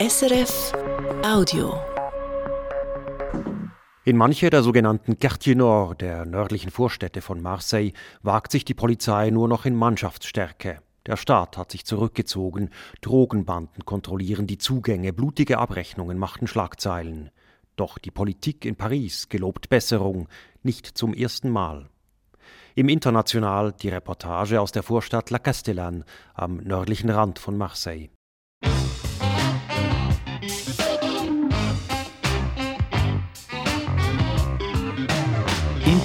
SRF Audio. In manche der sogenannten Quartier Nord der nördlichen Vorstädte von Marseille wagt sich die Polizei nur noch in Mannschaftsstärke. Der Staat hat sich zurückgezogen, Drogenbanden kontrollieren die Zugänge, blutige Abrechnungen machten Schlagzeilen. Doch die Politik in Paris gelobt Besserung, nicht zum ersten Mal. Im International die Reportage aus der Vorstadt La Castellane am nördlichen Rand von Marseille.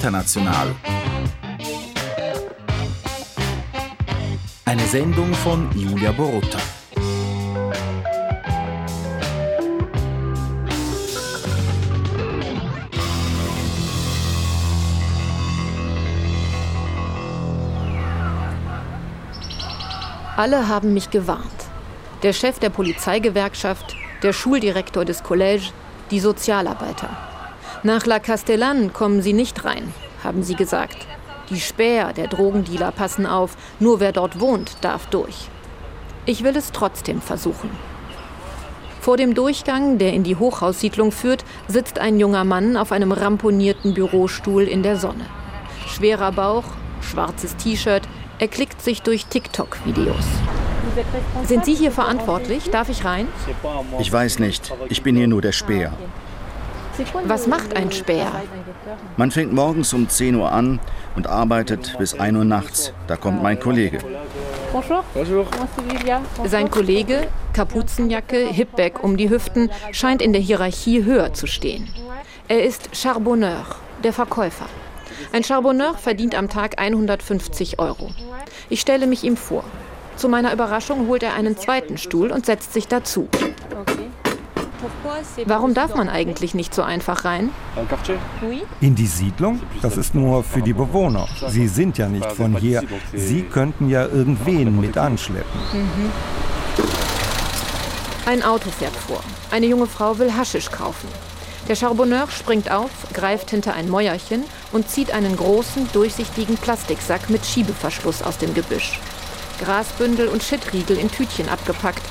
International. Eine Sendung von Julia Borota. Alle haben mich gewarnt. Der Chef der Polizeigewerkschaft, der Schuldirektor des Collège, die Sozialarbeiter. Nach La Castellane kommen Sie nicht rein, haben sie gesagt. Die Späher der Drogendealer passen auf, nur wer dort wohnt, darf durch. Ich will es trotzdem versuchen. Vor dem Durchgang, der in die Hochhaussiedlung führt, sitzt ein junger Mann auf einem ramponierten Bürostuhl in der Sonne. Schwerer Bauch, schwarzes T-Shirt, er klickt sich durch TikTok-Videos. Sind Sie hier verantwortlich? Darf ich rein? Ich weiß nicht. Ich bin hier nur der Späher. Was macht ein Späher? Man fängt morgens um 10 Uhr an und arbeitet bis 1 Uhr nachts. Da kommt mein Kollege. Sein Kollege, Kapuzenjacke, Hipback um die Hüften, scheint in der Hierarchie höher zu stehen. Er ist Charbonneur, der Verkäufer. Ein Charbonneur verdient am Tag 150 Euro. Ich stelle mich ihm vor. Zu meiner Überraschung holt er einen zweiten Stuhl und setzt sich dazu. Warum darf man eigentlich nicht so einfach rein? In die Siedlung? Das ist nur für die Bewohner. Sie sind ja nicht von hier. Sie könnten ja irgendwen mit anschleppen. Mhm. Ein Auto fährt vor. Eine junge Frau will Haschisch kaufen. Der Charbonneur springt auf, greift hinter ein Mäuerchen und zieht einen großen, durchsichtigen Plastiksack mit Schiebeverschluss aus dem Gebüsch. Grasbündel und Schittriegel in Tütchen abgepackt,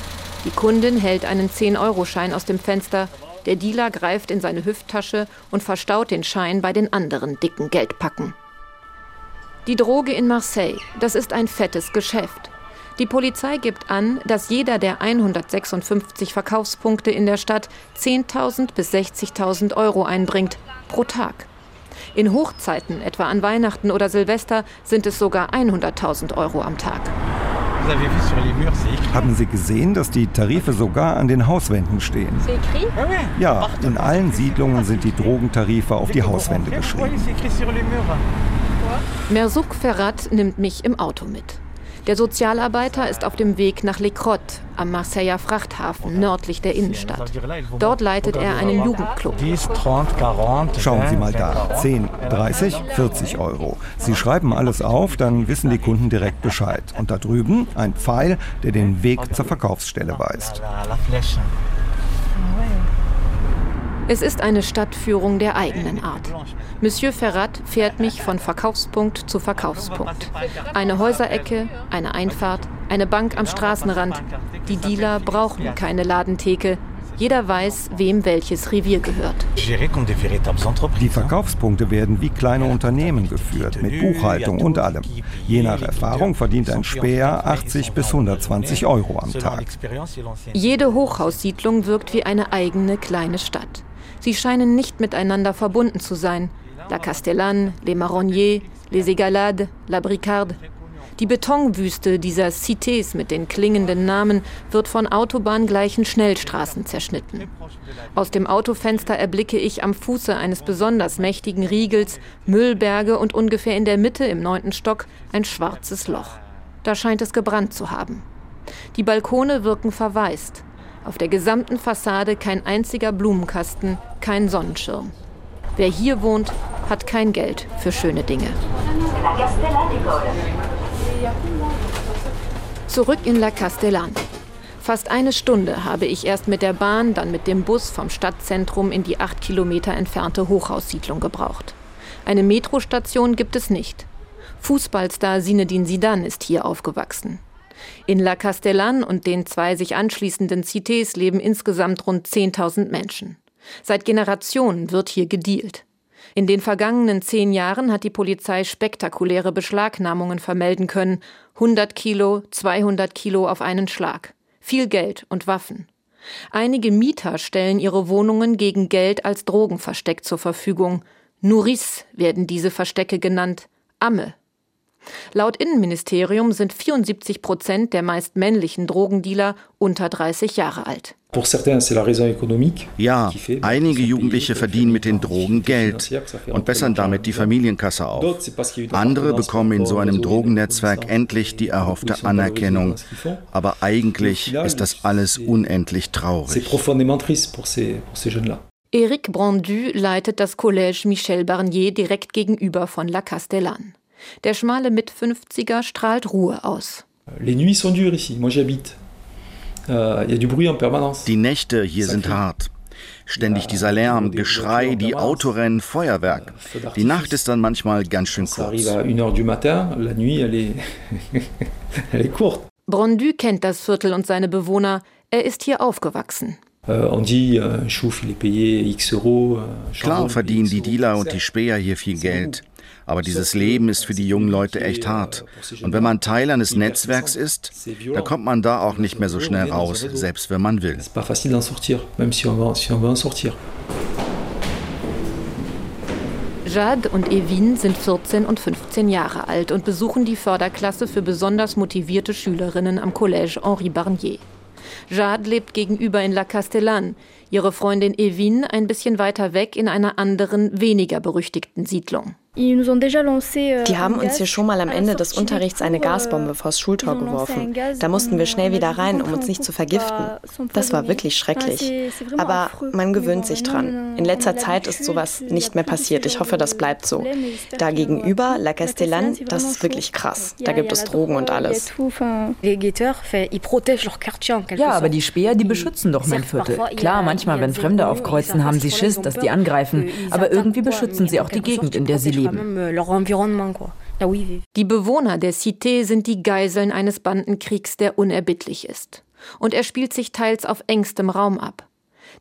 die Kundin hält einen 10-Euro-Schein aus dem Fenster. Der Dealer greift in seine Hüfttasche und verstaut den Schein bei den anderen dicken Geldpacken. Die Droge in Marseille, das ist ein fettes Geschäft. Die Polizei gibt an, dass jeder der 156 Verkaufspunkte in der Stadt 10.000 bis 60.000 Euro einbringt pro Tag. In Hochzeiten, etwa an Weihnachten oder Silvester, sind es sogar 100.000 Euro am Tag. Haben Sie gesehen, dass die Tarife sogar an den Hauswänden stehen? Ja, in allen Siedlungen sind die Drogentarife auf die Hauswände geschrieben. Merzouk Ferrat nimmt mich im Auto mit. Der Sozialarbeiter ist auf dem Weg nach Les Crottes am Marseiller Frachthafen nördlich der Innenstadt. Dort leitet er einen Jugendclub. Schauen Sie mal da. 10, 30, 40 Euro. Sie schreiben alles auf, dann wissen die Kunden direkt Bescheid. Und da drüben ein Pfeil, der den Weg zur Verkaufsstelle weist. Es ist eine Stadtführung der eigenen Art. Monsieur Ferrat fährt mich von Verkaufspunkt zu Verkaufspunkt. Eine Häuserecke, eine Einfahrt, eine Bank am Straßenrand. Die Dealer brauchen keine Ladentheke. Jeder weiß, wem welches Revier gehört. Die Verkaufspunkte werden wie kleine Unternehmen geführt, mit Buchhaltung und allem. Je nach Erfahrung verdient ein Späher 80 bis 120 Euro am Tag. Jede Hochhaussiedlung wirkt wie eine eigene kleine Stadt. Sie scheinen nicht miteinander verbunden zu sein. La Castellane, Les Marronniers, Les Egalades, La Bricarde. Die Betonwüste dieser Cités mit den klingenden Namen wird von autobahngleichen Schnellstraßen zerschnitten. Aus dem Autofenster erblicke ich am Fuße eines besonders mächtigen Riegels Müllberge und ungefähr in der Mitte im neunten Stock ein schwarzes Loch. Da scheint es gebrannt zu haben. Die Balkone wirken verwaist. Auf der gesamten Fassade kein einziger Blumenkasten, kein Sonnenschirm. Wer hier wohnt, hat kein Geld für schöne Dinge. Zurück in La Castellane. Fast eine Stunde habe ich erst mit der Bahn, dann mit dem Bus vom Stadtzentrum in die acht Kilometer entfernte Hochhaussiedlung gebraucht. Eine Metrostation gibt es nicht. Fußballstar Sinedin Sidan ist hier aufgewachsen. In La Castellane und den zwei sich anschließenden Cités leben insgesamt rund 10.000 Menschen. Seit Generationen wird hier gedealt. In den vergangenen zehn Jahren hat die Polizei spektakuläre Beschlagnahmungen vermelden können. 100 Kilo, 200 Kilo auf einen Schlag. Viel Geld und Waffen. Einige Mieter stellen ihre Wohnungen gegen Geld als Drogenversteck zur Verfügung. Nourrice werden diese Verstecke genannt. Amme. Laut Innenministerium sind 74 Prozent der meist männlichen Drogendealer unter 30 Jahre alt. Ja, einige Jugendliche verdienen mit den Drogen Geld und bessern damit die Familienkasse auf. Andere bekommen in so einem Drogennetzwerk endlich die erhoffte Anerkennung. Aber eigentlich ist das alles unendlich traurig. Eric Brandu leitet das Collège Michel Barnier direkt gegenüber von La Castellane. Der schmale Mit-50er strahlt Ruhe aus. Les nuits sont dures ici. Moi j'habite. Euh, die Nächte hier sind hart. Ständig dieser Lärm, Geschrei, die Autorennen, Feuerwerk. Die Nacht ist dann manchmal ganz schön kurz. Brondu kennt das Viertel und seine Bewohner. Er ist hier aufgewachsen. Euh, euh, Klar verdienen die Dealer und die Späher hier viel Geld. Aber dieses Leben ist für die jungen Leute echt hart. Und wenn man Teil eines Netzwerks ist, da kommt man da auch nicht mehr so schnell raus, selbst wenn man will. Jade und Evin sind 14 und 15 Jahre alt und besuchen die Förderklasse für besonders motivierte Schülerinnen am Collège Henri Barnier. Jade lebt gegenüber in La Castellane, ihre Freundin Evin ein bisschen weiter weg in einer anderen, weniger berüchtigten Siedlung. Euh, die haben uns hier schon mal am Ende des Unterrichts eine euh, Gasbombe vors Schultor geworfen. Da mussten wir schnell wieder rein, um uns nicht zu vergiften. Das war wirklich schrecklich. Aber man gewöhnt sich dran. In letzter Zeit ist sowas nicht mehr passiert. Ich hoffe, das bleibt so. Da gegenüber, La Castellane, das ist wirklich krass. Da gibt es Drogen und alles. Ja, aber die Speer, die beschützen doch mein Viertel. Klar, manchmal, wenn Fremde aufkreuzen, haben sie Schiss, dass die angreifen. Aber irgendwie beschützen sie auch die Gegend, in der sie leben. Euh, die Bewohner der Cité sind die Geiseln eines Bandenkriegs, der unerbittlich ist. Und er spielt sich teils auf engstem Raum ab.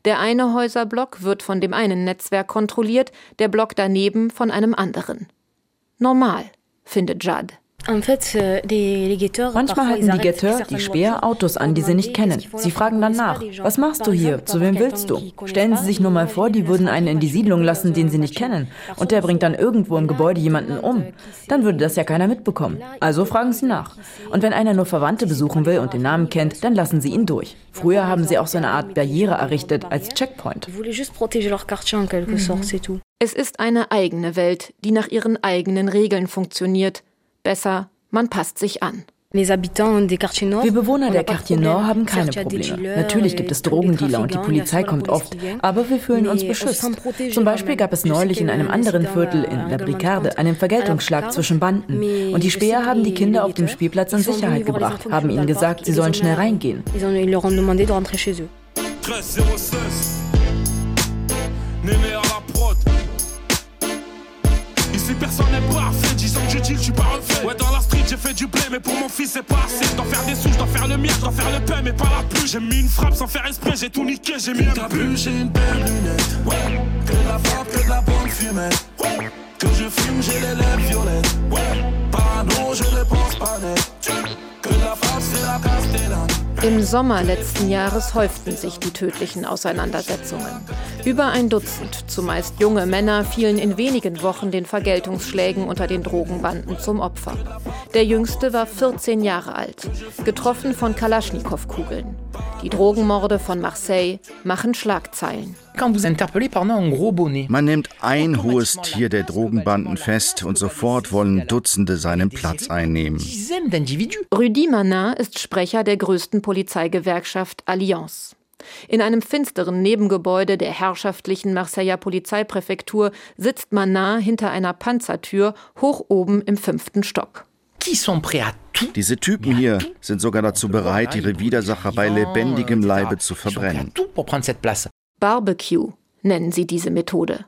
Der eine Häuserblock wird von dem einen Netzwerk kontrolliert, der Block daneben von einem anderen. Normal, findet Judd. Euh, Manchmal halten die Guetteurs, die Speer, Autos an, die sie nicht kennen. Sie fragen dann nach, was machst du hier, zu wem willst du? Stellen Sie sich nur mal vor, die würden einen in die Siedlung lassen, den sie nicht kennen, und der bringt dann irgendwo im Gebäude jemanden um. Dann würde das ja keiner mitbekommen. Also fragen Sie nach. Und wenn einer nur Verwandte besuchen will und den Namen kennt, dann lassen Sie ihn durch. Früher haben sie auch so eine Art Barriere errichtet als Checkpoint. Es ist eine eigene Welt, die nach ihren eigenen Regeln funktioniert Besser, man passt sich an. Wir Bewohner der Quartier Nord haben keine Probleme. Natürlich gibt es Drogendealer und die Polizei kommt oft, aber wir fühlen uns beschützt. Zum Beispiel gab es neulich in einem anderen Viertel in La Bricade einen Vergeltungsschlag zwischen Banden. Und die Späher haben die Kinder auf dem Spielplatz in Sicherheit gebracht, haben ihnen gesagt, sie sollen schnell reingehen. Personne n'est parfait. Disons que je dis que je suis pas refait. Ouais, dans la street, j'ai fait du blé, mais pour mon fils, c'est pas assez. Je dois faire des sous, je dois faire le mien, je dois faire le pain, mais pas la pluie. J'ai mis une frappe sans faire esprit, j'ai tout niqué, j'ai mis un but. J'ai une belle lunette. Ouais. Que de la frappe, que de la bonne fumette. Ouais. Que je fume, j'ai les lèvres violettes. Ouais. Pardon, je ne pense pas net. Que la frappe. Im Sommer letzten Jahres häuften sich die tödlichen Auseinandersetzungen. Über ein Dutzend, zumeist junge Männer, fielen in wenigen Wochen den Vergeltungsschlägen unter den Drogenbanden zum Opfer. Der jüngste war 14 Jahre alt, getroffen von Kalaschnikow-Kugeln. Die Drogenmorde von Marseille machen Schlagzeilen. Man nimmt ein hohes Tier der Drogenbanden fest und sofort wollen Dutzende seinen Platz einnehmen. Rudi Manin ist Sprecher der größten Polizeigewerkschaft Allianz. In einem finsteren Nebengebäude der herrschaftlichen Marseiller Polizeipräfektur sitzt Manin hinter einer Panzertür hoch oben im fünften Stock. Diese Typen hier sind sogar dazu bereit, ihre Widersacher bei lebendigem Leibe zu verbrennen. Barbecue nennen sie diese Methode.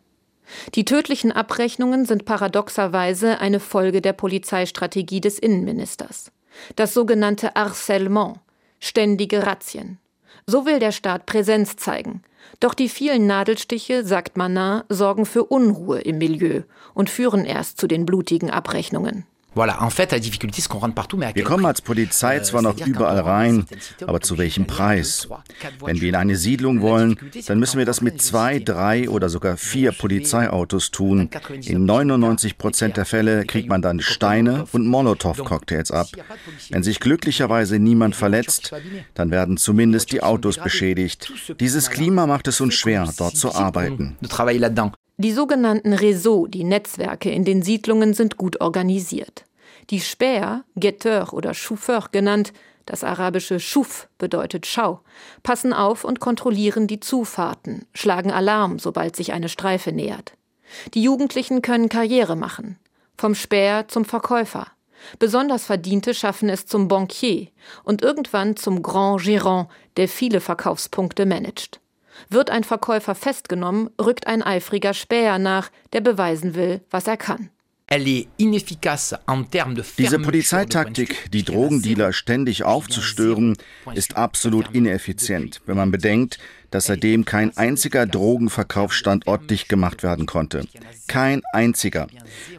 Die tödlichen Abrechnungen sind paradoxerweise eine Folge der Polizeistrategie des Innenministers. Das sogenannte Harcèlement, ständige Razzien. So will der Staat Präsenz zeigen. Doch die vielen Nadelstiche, sagt Manin, sorgen für Unruhe im Milieu und führen erst zu den blutigen Abrechnungen. Wir kommen als Polizei euh, zwar noch überall rein, aber zu welchem Preis? Wenn wir in eine Siedlung wollen, dann müssen wir das mit zwei, drei oder sogar vier Polizeiautos tun. In 99 Prozent der Fälle kriegt man dann Steine und Molotow-Cocktails ab. Wenn sich glücklicherweise niemand verletzt, dann werden zumindest die Autos beschädigt. Dieses Klima macht es uns schwer, dort zu arbeiten. Die sogenannten Réseaux, die Netzwerke in den Siedlungen sind gut organisiert. Die Späher, Guetteur oder Chauffeur genannt, das arabische Schuf bedeutet Schau, passen auf und kontrollieren die Zufahrten, schlagen Alarm, sobald sich eine Streife nähert. Die Jugendlichen können Karriere machen, vom Späher zum Verkäufer. Besonders Verdiente schaffen es zum Bankier und irgendwann zum Grand Gérant, der viele Verkaufspunkte managt. Wird ein Verkäufer festgenommen, rückt ein eifriger Späher nach, der beweisen will, was er kann. Diese Polizeitaktik, die Drogendealer ständig aufzustören, ist absolut ineffizient, wenn man bedenkt, dass seitdem kein einziger Drogenverkaufsstandort dicht gemacht werden konnte. Kein einziger.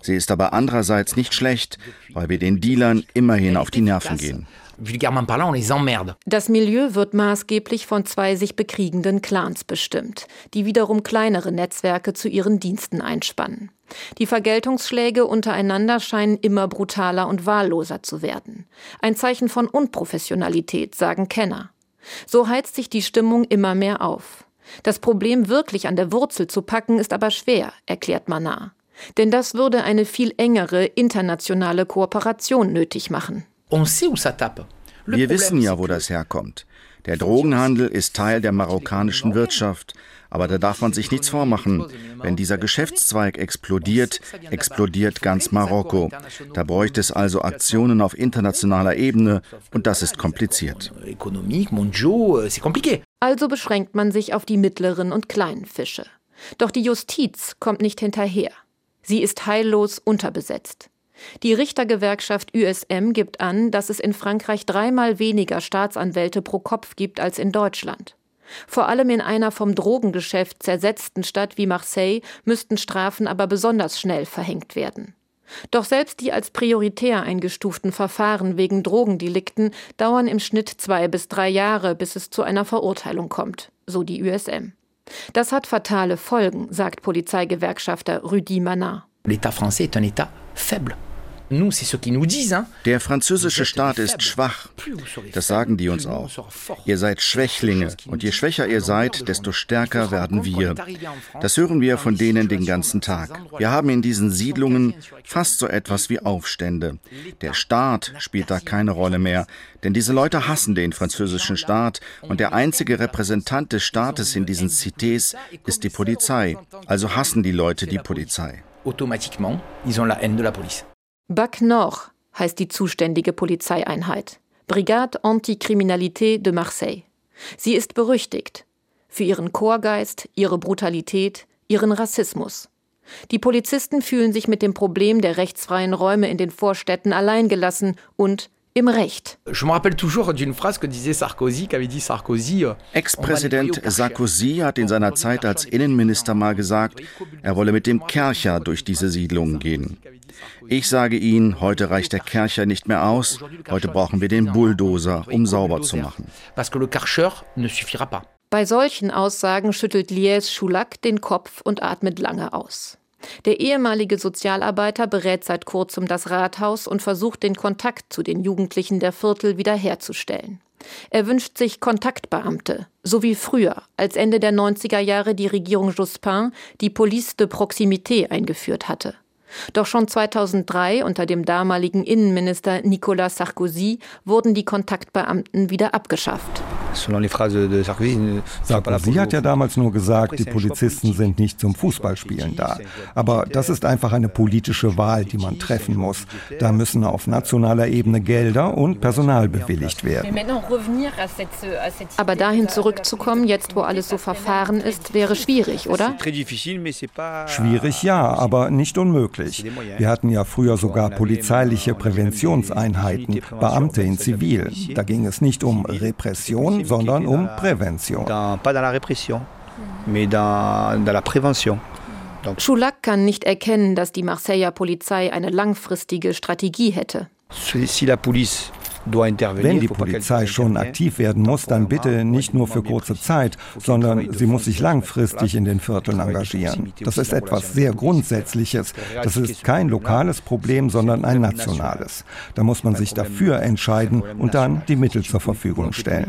Sie ist aber andererseits nicht schlecht, weil wir den Dealern immerhin auf die Nerven gehen vulgairement parlant, on les emmerde. Das Milieu wird maßgeblich von zwei sich bekriegenden Clans bestimmt, die wiederum kleinere Netzwerke zu ihren Diensten einspannen. Die Vergeltungsschläge untereinander scheinen immer brutaler und wahlloser zu werden. Ein Zeichen von Unprofessionalität, sagen Kenner. So heizt sich die Stimmung immer mehr auf. Das Problem wirklich an der Wurzel zu packen, ist aber schwer, erklärt Manar. Denn das würde eine viel engere internationale Kooperation nötig machen. Wir wissen ja, wo das herkommt. Der Drogenhandel ist Teil der marokkanischen Wirtschaft. Aber da darf man sich nichts vormachen. Wenn dieser Geschäftszweig explodiert, explodiert ganz Marokko. Da bräuchte es also Aktionen auf internationaler Ebene und das ist kompliziert. Also beschränkt man sich auf die mittleren und kleinen Fische. Doch die Justiz kommt nicht hinterher. Sie ist heillos unterbesetzt. Die Richtergewerkschaft USM gibt an, dass es in Frankreich dreimal weniger Staatsanwälte pro Kopf gibt als in Deutschland. Vor allem in einer vom Drogengeschäft zersetzten Stadt wie Marseille müssten Strafen aber besonders schnell verhängt werden. Doch selbst die als prioritär eingestuften Verfahren wegen Drogendelikten dauern im Schnitt zwei bis drei Jahre, bis es zu einer Verurteilung kommt, so die USM. Das hat fatale Folgen, sagt Polizeigewerkschafter Rudi Manard. L'État français est un État faible. Der französische Staat ist schwach. Das sagen die uns auch. Ihr seid Schwächlinge und je schwächer ihr seid, desto stärker werden wir. Das hören wir von denen den ganzen Tag. Wir haben in diesen Siedlungen fast so etwas wie Aufstände. Der Staat spielt da keine Rolle mehr, denn diese Leute hassen den französischen Staat und der einzige Repräsentant des Staates in diesen Cités ist die Polizei. Also hassen die Leute die Polizei. Automatiquement, ils ont la haine de la police. BAC Nord heißt die zuständige Polizeieinheit. Brigade Anticriminalité de Marseille. Sie ist berüchtigt. Für ihren Chorgeist, ihre Brutalität, ihren Rassismus. Die Polizisten fühlen sich mit dem Problem der rechtsfreien Räume in den Vorstädten alleingelassen und im Recht. Euh, Ex-Präsident Sarkozy hat in seiner Zeit als Innenminister mal gesagt, er wolle mit dem Kercher durch diese Siedlungen gehen. Ich sage Ihnen, heute reicht der Kercher nicht mehr aus, heute brauchen wir den Bulldozer, um sauber zu machen. Ne Bei solchen Aussagen schüttelt Lies Schulak den Kopf und atmet lange aus. Der ehemalige Sozialarbeiter berät seit kurzem das Rathaus und versucht den Kontakt zu den Jugendlichen der Viertel wiederherzustellen. Er wünscht sich Kontaktbeamte, so wie früher, als Ende der 90er Jahre die Regierung Jospin die Police de Proximité eingeführt hatte. Doch schon 2003 unter dem damaligen Innenminister Nicolas Sarkozy wurden die Kontaktbeamten wieder abgeschafft. Sarkozy hat ja damals nur gesagt, die Polizisten sind nicht zum Fußballspielen da. Aber das ist einfach eine politische Wahl, die man treffen muss. Da müssen auf nationaler Ebene Gelder und Personal bewilligt werden. Aber dahin zurückzukommen, jetzt wo alles so verfahren ist, wäre schwierig, oder? Schwierig ja, aber nicht unmöglich möglich. Wir hatten ja früher sogar polizeiliche Präventionseinheiten, Beamte in Zivil. Da ging es nicht um Repression, sondern um Prävention. Choulac kann nicht erkennen, dass die Marseiller Polizei eine langfristige Strategie hätte. Si la police wenn die Polizei schon aktiv werden muss, dann bitte nicht nur für kurze Zeit, sondern sie muss sich langfristig in den Vierteln engagieren. Das ist etwas sehr Grundsätzliches. Das ist kein lokales Problem, sondern ein nationales. Da muss man sich dafür entscheiden und dann die Mittel zur Verfügung stellen.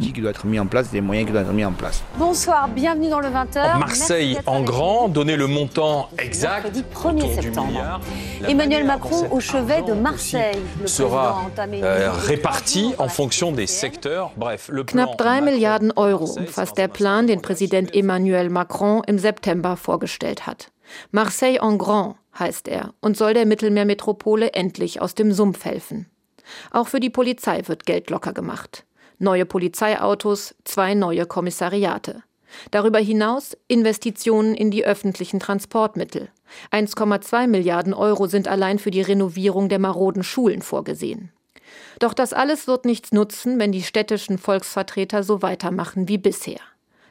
Bonsoir, bienvenue dans le 20h. Marseille en grand, donner le montant exact. 1er septembre. Emmanuel Macron au chevet de Marseille. sera réparti Knapp drei Milliarden Euro umfasst der Plan, den Präsident Emmanuel Macron im September vorgestellt hat. Marseille en Grand heißt er und soll der Mittelmeermetropole endlich aus dem Sumpf helfen. Auch für die Polizei wird Geld locker gemacht. Neue Polizeiautos, zwei neue Kommissariate. Darüber hinaus Investitionen in die öffentlichen Transportmittel. 1,2 Milliarden Euro sind allein für die Renovierung der maroden Schulen vorgesehen. Doch das alles wird nichts nutzen, wenn die städtischen Volksvertreter so weitermachen wie bisher.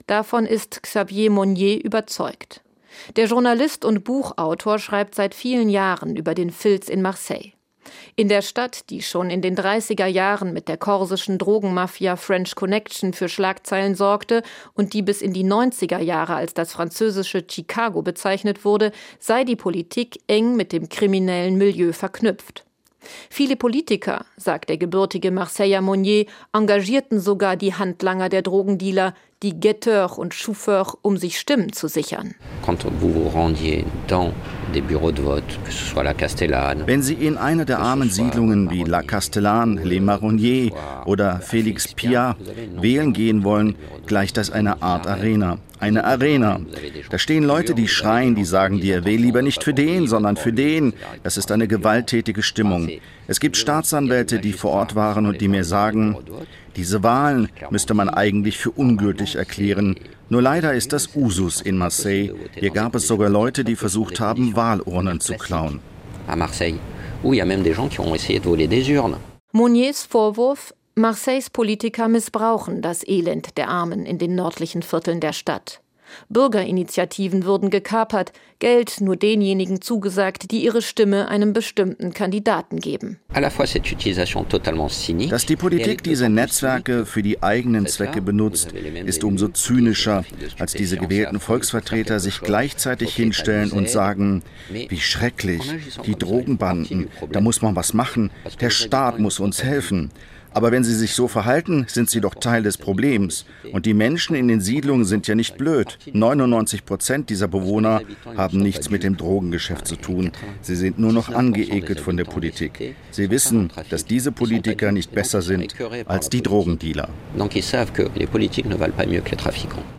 Davon ist Xavier Monnier überzeugt. Der Journalist und Buchautor schreibt seit vielen Jahren über den Filz in Marseille. In der Stadt, die schon in den 30er Jahren mit der korsischen Drogenmafia French Connection für Schlagzeilen sorgte und die bis in die 90er Jahre als das französische Chicago bezeichnet wurde, sei die Politik eng mit dem kriminellen Milieu verknüpft. Viele Politiker, sagt der gebürtige Marseiller Monnier, engagierten sogar die Handlanger der Drogendealer, die Guetteurs und Chauffeurs, um sich Stimmen zu sichern. Wenn Sie in eine der armen Siedlungen wie La Castellane, Les Marronniers oder Félix Pia wählen gehen wollen, gleicht das einer Art Arena. Eine Arena. Da stehen Leute, die schreien, die sagen dir, wähl lieber nicht für den, sondern für den. Das ist eine gewalttätige Stimmung. Es gibt Staatsanwälte, die vor Ort waren und die mir sagen, diese Wahlen müsste man eigentlich für ungültig erklären. Nur leider ist das Usus in Marseille. Hier gab es sogar Leute, die versucht haben, Wahlurnen zu klauen. Monniers Vorwurf, Marseilles Politiker missbrauchen das Elend der Armen in den nördlichen Vierteln der Stadt. Bürgerinitiativen würden gekapert, Geld nur denjenigen zugesagt, die ihre Stimme einem bestimmten Kandidaten geben. Dass die Politik diese Netzwerke für die eigenen Zwecke benutzt, ist umso zynischer, als diese gewählten Volksvertreter sich gleichzeitig hinstellen und sagen, wie schrecklich, die Drogenbanden, da muss man was machen, der Staat muss uns helfen. Aber wenn sie sich so verhalten, sind sie doch Teil des Problems. Und die Menschen in den Siedlungen sind ja nicht blöd. 99 Prozent dieser Bewohner haben nichts mit dem Drogengeschäft zu tun. Sie sind nur noch angeekelt von der Politik. Sie wissen, dass diese Politiker nicht besser sind als die Drogendealer.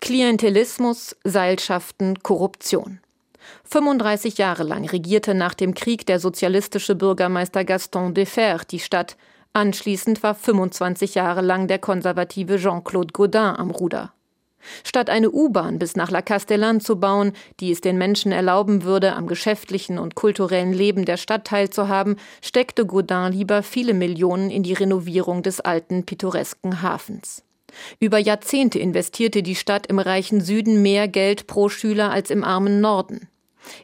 Klientelismus, Seilschaften, Korruption. 35 Jahre lang regierte nach dem Krieg der sozialistische Bürgermeister Gaston Defer die Stadt. Anschließend war 25 Jahre lang der konservative Jean-Claude Gaudin am Ruder. Statt eine U-Bahn bis nach La Castellane zu bauen, die es den Menschen erlauben würde, am geschäftlichen und kulturellen Leben der Stadt teilzuhaben, steckte Gaudin lieber viele Millionen in die Renovierung des alten pittoresken Hafens. Über Jahrzehnte investierte die Stadt im reichen Süden mehr Geld pro Schüler als im armen Norden.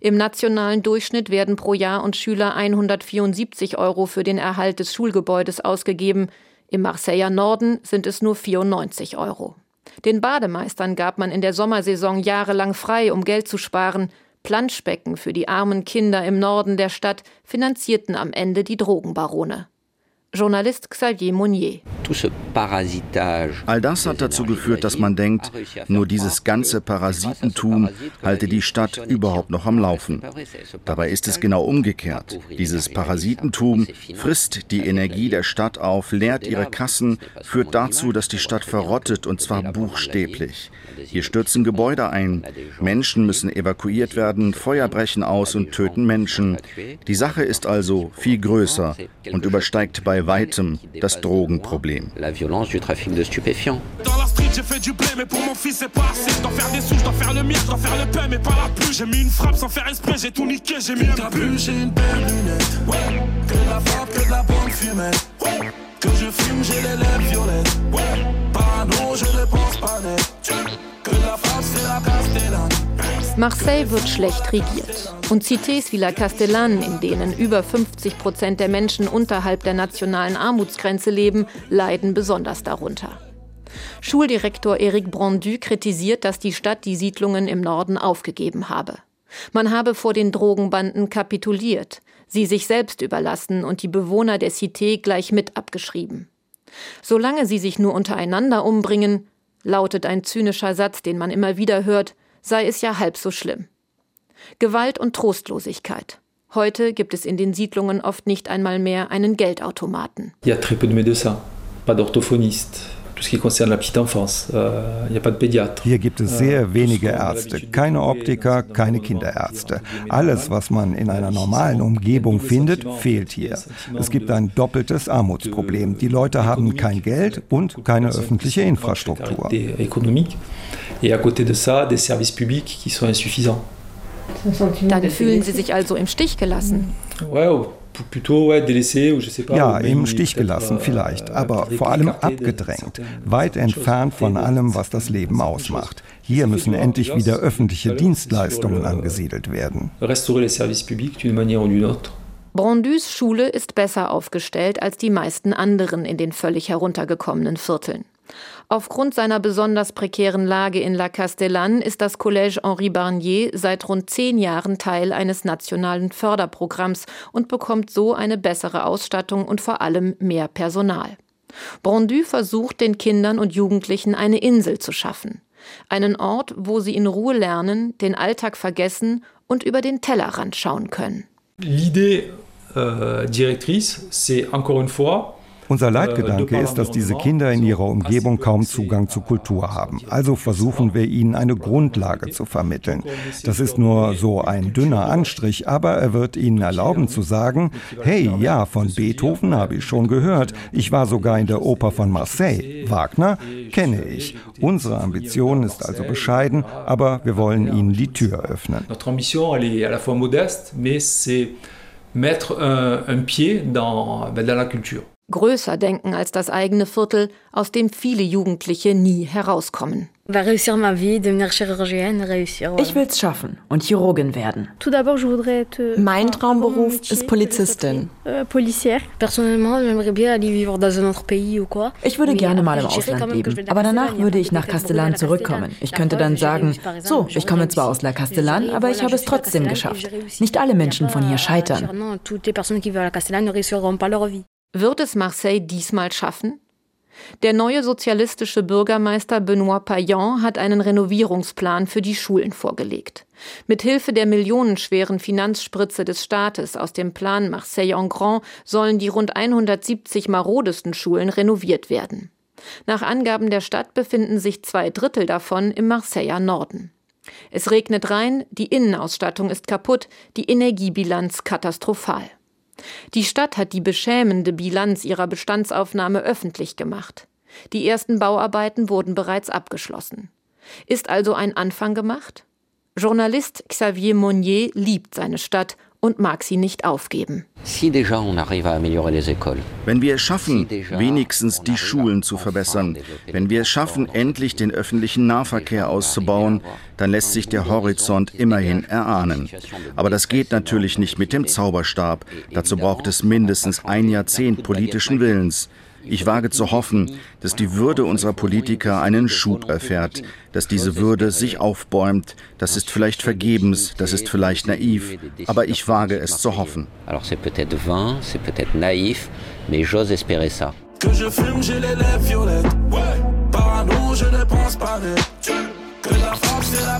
Im nationalen Durchschnitt werden pro Jahr und Schüler 174 Euro für den Erhalt des Schulgebäudes ausgegeben. Im Marseiller Norden sind es nur 94 Euro. Den Bademeistern gab man in der Sommersaison jahrelang frei, um Geld zu sparen. Planschbecken für die armen Kinder im Norden der Stadt finanzierten am Ende die Drogenbarone. Journalist Xavier Monnier. All das hat dazu geführt, dass man denkt, nur dieses ganze Parasitentum halte die Stadt überhaupt noch am Laufen. Dabei ist es genau umgekehrt. Dieses Parasitentum frisst die Energie der Stadt auf, leert ihre Kassen, führt dazu, dass die Stadt verrottet und zwar buchstäblich. Hier stürzen Gebäude ein, Menschen müssen evakuiert werden, Feuer brechen aus und töten Menschen. Die Sache ist also viel größer und übersteigt bei weitem das Drogenproblem. Dans la street, j'ai fait du blé, mais pour mon fils c'est pas assez. D'en faire des sous, d'en faire le mien, d'en faire le pain, mais pas la pluie. J'ai mis une frappe sans faire esprit, j'ai tout niqué, j'ai mis un but. J'ai une belle lunette, ouais. Que de la frappe, que de la bonne fumette, ouais. Que je fume, j'ai les lèvres violettes, ouais. Parano, je ne pense Marseille wird schlecht regiert. Und Cités wie La Castellane, in denen über 50 Prozent der Menschen unterhalb der nationalen Armutsgrenze leben, leiden besonders darunter. Schuldirektor Eric Brandu kritisiert, dass die Stadt die Siedlungen im Norden aufgegeben habe. Man habe vor den Drogenbanden kapituliert, sie sich selbst überlassen und die Bewohner der Cité gleich mit abgeschrieben. Solange sie sich nur untereinander umbringen, lautet ein zynischer Satz, den man immer wieder hört, sei es ja halb so schlimm. Gewalt und Trostlosigkeit. Heute gibt es in den Siedlungen oft nicht einmal mehr einen Geldautomaten. Il très peu de médecins, pas d'orthophonistes. Euh, Hier gibt es sehr euh, wenige Ärzte, keine Optiker, keine Kinderärzte. Alles, was man in einer normalen Umgebung findet, fehlt hier. Es gibt ein doppeltes Armutsproblem. Die Leute haben kein Geld und keine öffentliche Infrastruktur. Et à côté de ça, des services publics qui sont insuffisants. Dann fühlen Sie sich also im Stich gelassen. Ja, im Stich gelassen vielleicht, aber vor allem abgedrängt, weit entfernt von allem, was das Leben ausmacht. Hier müssen endlich wieder öffentliche Dienstleistungen angesiedelt werden. Brandus Schule ist besser aufgestellt als die meisten anderen in den völlig heruntergekommenen Vierteln. Aufgrund seiner besonders prekären Lage in La Castellane ist das Collège Henri Barnier seit rund zehn Jahren Teil eines nationalen Förderprogramms und bekommt so eine bessere Ausstattung und vor allem mehr Personal. Brondu versucht den Kindern und Jugendlichen eine Insel zu schaffen. Einen Ort, wo sie in Ruhe lernen, den Alltag vergessen und über den Tellerrand schauen können. L'idée euh, directrice, c'est encore une fois unser Leitgedanke ist, dass diese Kinder in ihrer Umgebung kaum Zugang zu Kultur haben. Also versuchen wir ihnen eine Grundlage zu vermitteln. Das ist nur so ein dünner Anstrich, aber er wird ihnen erlauben zu sagen, hey, ja, von Beethoven habe ich schon gehört. Ich war sogar in der Oper von Marseille. Wagner kenne ich. Unsere Ambition ist also bescheiden, aber wir wollen ihnen die Tür öffnen. Notre ambition, elle est à la fois modeste, mais c'est mettre un, un pied dans, dans la culture größer denken als das eigene Viertel, aus dem viele Jugendliche nie herauskommen. Ich will es schaffen und Chirurgin werden. Mein Traumberuf ist Polizistin. Euh, ich würde gerne mal im Ausland leben, aber danach würde ich nach Castellan zurückkommen. Ich könnte dann sagen, so, ich komme zwar aus La Castellan, aber ich habe es trotzdem geschafft. Nicht alle Menschen von hier scheitern. Wird es Marseille diesmal schaffen? Der neue sozialistische Bürgermeister Benoît Payan hat einen Renovierungsplan für die Schulen vorgelegt. Mit Hilfe der millionenschweren Finanzspritze des Staates aus dem Plan Marseille en Grand sollen die rund 170 marodesten Schulen renoviert werden. Nach Angaben der Stadt befinden sich zwei Drittel davon im Marseiller Norden. Es regnet rein, die Innenausstattung ist kaputt, die Energiebilanz katastrophal. Die Stadt hat die beschämende Bilanz ihrer Bestandsaufnahme öffentlich gemacht. Die ersten Bauarbeiten wurden bereits abgeschlossen. Ist also ein Anfang gemacht? Journalist Xavier Monnier liebt seine Stadt und mag sie nicht aufgeben. Wenn wir es schaffen, wenigstens die Schulen zu verbessern, wenn wir es schaffen, endlich den öffentlichen Nahverkehr auszubauen, dann lässt sich der Horizont immerhin erahnen. Aber das geht natürlich nicht mit dem Zauberstab. Dazu braucht es mindestens ein Jahrzehnt politischen Willens. Ich wage zu hoffen, dass die Würde unserer Politiker einen Schub erfährt, dass diese Würde sich aufbäumt. Das ist vielleicht vergebens, das ist vielleicht naiv, aber ich wage es zu hoffen. Alors c'est peut-être vain, c'est peut-être naïf, mais j'ose espérer ça. Que je fume, j'ai les lèvres violettes. Ouais. Parano, je ne pense pas net. Que la frappe, c'est la